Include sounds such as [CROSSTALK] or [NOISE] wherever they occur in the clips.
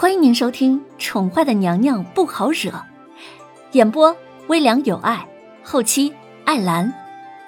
欢迎您收听《宠坏的娘娘不好惹》，演播微凉有爱，后期艾兰。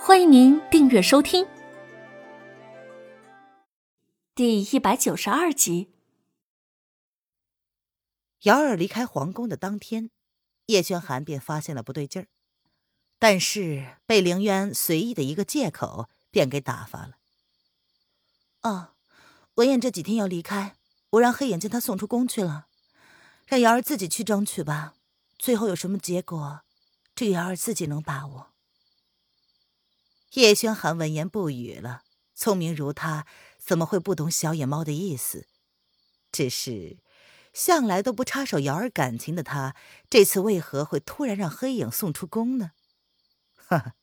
欢迎您订阅收听。第一百九十二集。瑶儿离开皇宫的当天，叶轩寒便发现了不对劲儿，但是被凌渊随意的一个借口便给打发了。哦，文燕这几天要离开。我让黑眼将他送出宫去了，让瑶儿自己去争取吧。最后有什么结果，这瑶儿自己能把握。叶轩寒闻言不语了。聪明如他，怎么会不懂小野猫的意思？只是向来都不插手瑶儿感情的他，这次为何会突然让黑影送出宫呢？哈哈，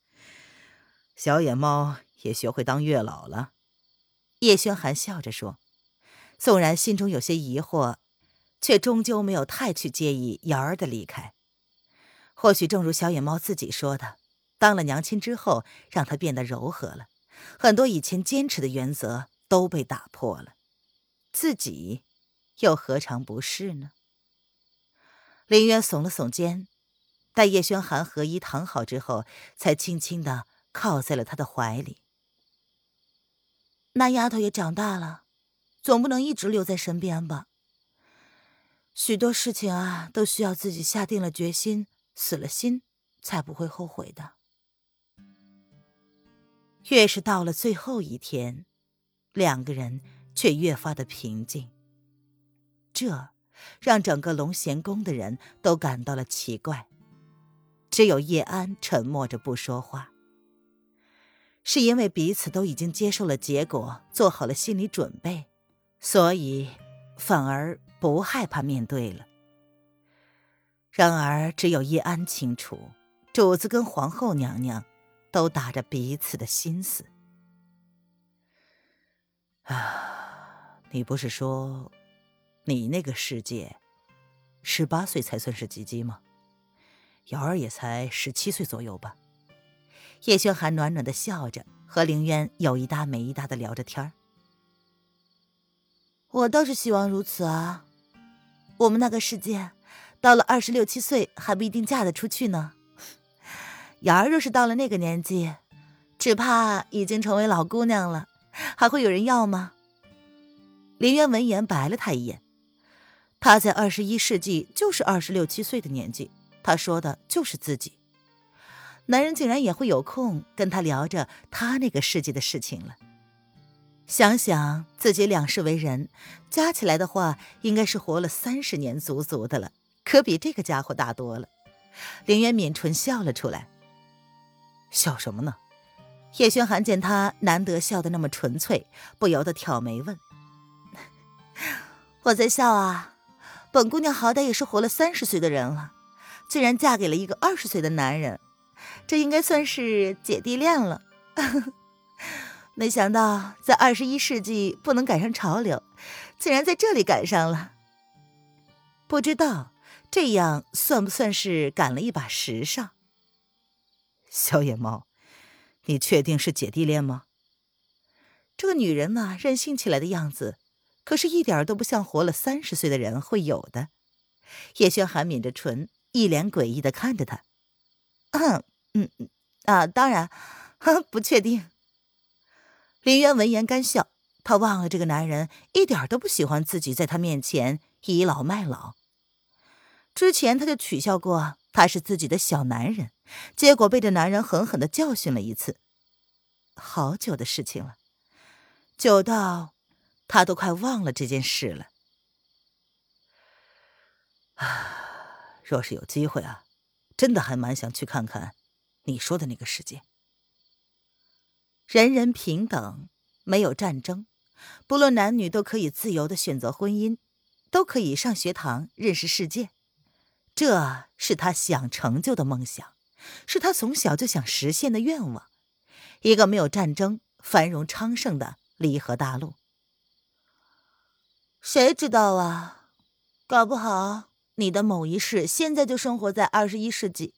小野猫也学会当月老了。叶轩寒笑着说。纵然心中有些疑惑，却终究没有太去介意瑶儿的离开。或许正如小野猫自己说的，当了娘亲之后，让她变得柔和了，很多以前坚持的原则都被打破了。自己又何尝不是呢？林渊耸了耸肩，待叶轩寒和衣躺好之后，才轻轻的靠在了他的怀里。那丫头也长大了。总不能一直留在身边吧。许多事情啊，都需要自己下定了决心、死了心，才不会后悔的。越是到了最后一天，两个人却越发的平静。这让整个龙贤宫的人都感到了奇怪，只有叶安沉默着不说话。是因为彼此都已经接受了结果，做好了心理准备。所以，反而不害怕面对了。然而，只有叶安清楚，主子跟皇后娘娘都打着彼此的心思。啊，你不是说，你那个世界，十八岁才算是及笄吗？瑶儿也才十七岁左右吧？叶轩寒暖暖的笑着，和凌渊有一搭没一搭的聊着天儿。我倒是希望如此啊！我们那个世界，到了二十六七岁还不一定嫁得出去呢。瑶儿若是到了那个年纪，只怕已经成为老姑娘了，还会有人要吗？林渊闻言白了他一眼。他在二十一世纪就是二十六七岁的年纪，他说的就是自己。男人竟然也会有空跟他聊着他那个世纪的事情了。想想自己两世为人，加起来的话，应该是活了三十年足足的了，可比这个家伙大多了。凌渊抿唇笑了出来。笑什么呢？叶轩寒见他难得笑得那么纯粹，不由得挑眉问：“ [LAUGHS] 我在笑啊，本姑娘好歹也是活了三十岁的人了，竟然嫁给了一个二十岁的男人，这应该算是姐弟恋了。”没想到在二十一世纪不能赶上潮流，竟然在这里赶上了。不知道这样算不算是赶了一把时尚？小野猫，你确定是姐弟恋吗？这个女人嘛，任性起来的样子，可是一点都不像活了三十岁的人会有的。叶轩寒抿着唇，一脸诡异的看着他。[CLEARS THROAT] 嗯嗯啊，当然，[LAUGHS] 不确定。林渊闻言干笑，他忘了这个男人一点都不喜欢自己在他面前倚老卖老。之前他就取笑过他是自己的小男人，结果被这男人狠狠的教训了一次。好久的事情了，久到他都快忘了这件事了。啊，若是有机会啊，真的还蛮想去看看你说的那个世界。人人平等，没有战争，不论男女都可以自由的选择婚姻，都可以上学堂认识世界，这是他想成就的梦想，是他从小就想实现的愿望，一个没有战争、繁荣昌盛的离合大陆。谁知道啊？搞不好你的某一世现在就生活在二十一世纪，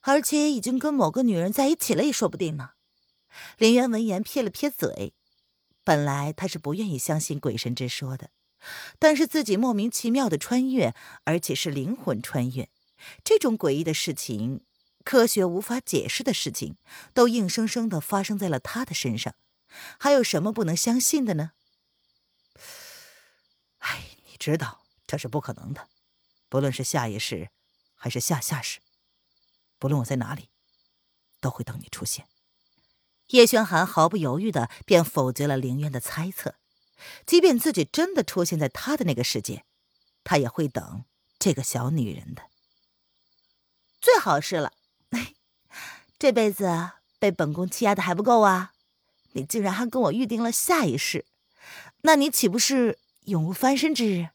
而且已经跟某个女人在一起了，也说不定呢。林渊闻言撇了撇嘴，本来他是不愿意相信鬼神之说的，但是自己莫名其妙的穿越，而且是灵魂穿越，这种诡异的事情，科学无法解释的事情，都硬生生的发生在了他的身上，还有什么不能相信的呢？[SIGHS] 哎，你知道这是不可能的，不论是下一世，还是下下世，不论我在哪里，都会等你出现。叶轩寒毫不犹豫的便否决了凌渊的猜测。即便自己真的出现在他的那个世界，他也会等这个小女人的。最好是了，[LAUGHS] 这辈子被本宫欺压的还不够啊！你竟然还跟我预定了下一世，那你岂不是永无翻身之日？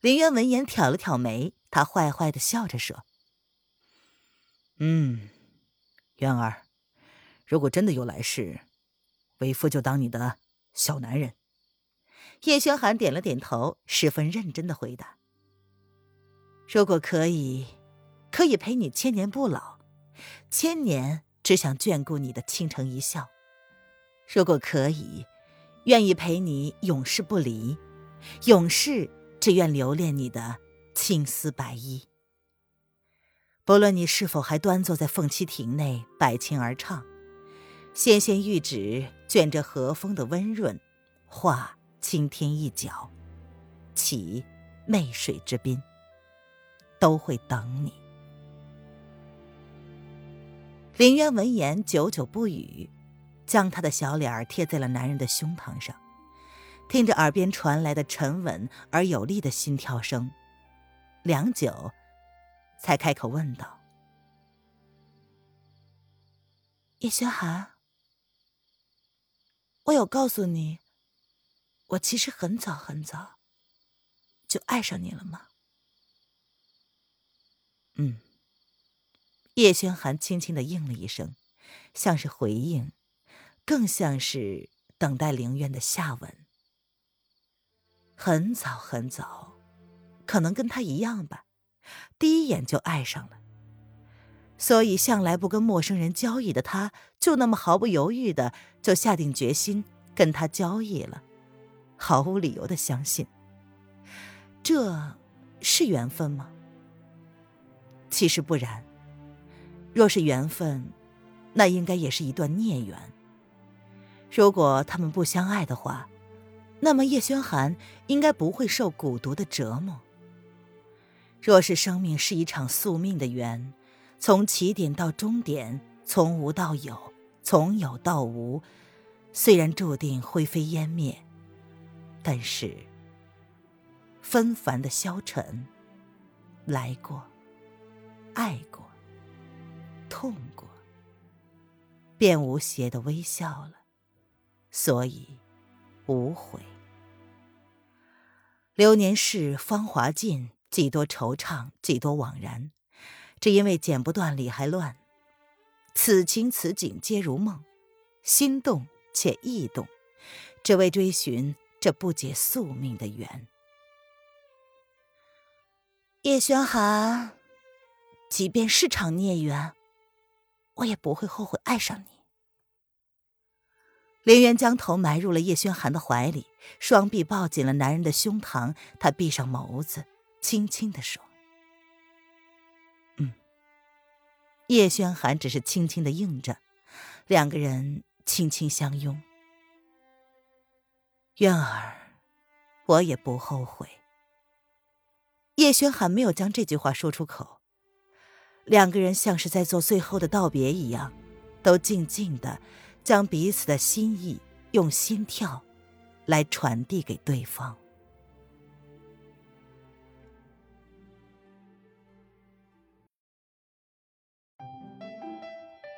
林渊闻言挑了挑眉，他坏坏的笑着说：“嗯，渊儿，如果真的有来世，为夫就当你的。”小男人，叶轩寒点了点头，十分认真的回答：“如果可以，可以陪你千年不老，千年只想眷顾你的倾城一笑；如果可以，愿意陪你永世不离，永世只愿留恋你的青丝白衣。不论你是否还端坐在凤栖亭内，摆琴而唱。”纤纤玉指卷着和风的温润，画青天一角，起媚水之滨，都会等你。林渊闻言久久不语，将他的小脸儿贴在了男人的胸膛上，听着耳边传来的沉稳而有力的心跳声，良久，才开口问道：“叶轩寒。”我有告诉你，我其实很早很早就爱上你了吗？嗯。叶轩寒轻轻的应了一声，像是回应，更像是等待凌渊的下文。很早很早，可能跟他一样吧，第一眼就爱上了。所以，向来不跟陌生人交易的他，就那么毫不犹豫的就下定决心跟他交易了，毫无理由的相信。这是缘分吗？其实不然。若是缘分，那应该也是一段孽缘。如果他们不相爱的话，那么叶轩寒应该不会受蛊毒的折磨。若是生命是一场宿命的缘。从起点到终点，从无到有，从有到无，虽然注定灰飞烟灭，但是纷繁的消沉，来过，爱过，痛过，便无邪的微笑了，所以无悔。流年逝，芳华尽，几多惆怅，几多惘然。只因为剪不断，理还乱，此情此景皆如梦，心动且意动，只为追寻这不解宿命的缘。叶轩寒，即便是场孽缘，我也不会后悔爱上你。林渊将头埋入了叶轩寒的怀里，双臂抱紧了男人的胸膛，他闭上眸子，轻轻的说。叶轩寒只是轻轻的应着，两个人轻轻相拥。渊儿，我也不后悔。叶轩寒没有将这句话说出口，两个人像是在做最后的道别一样，都静静的将彼此的心意用心跳来传递给对方。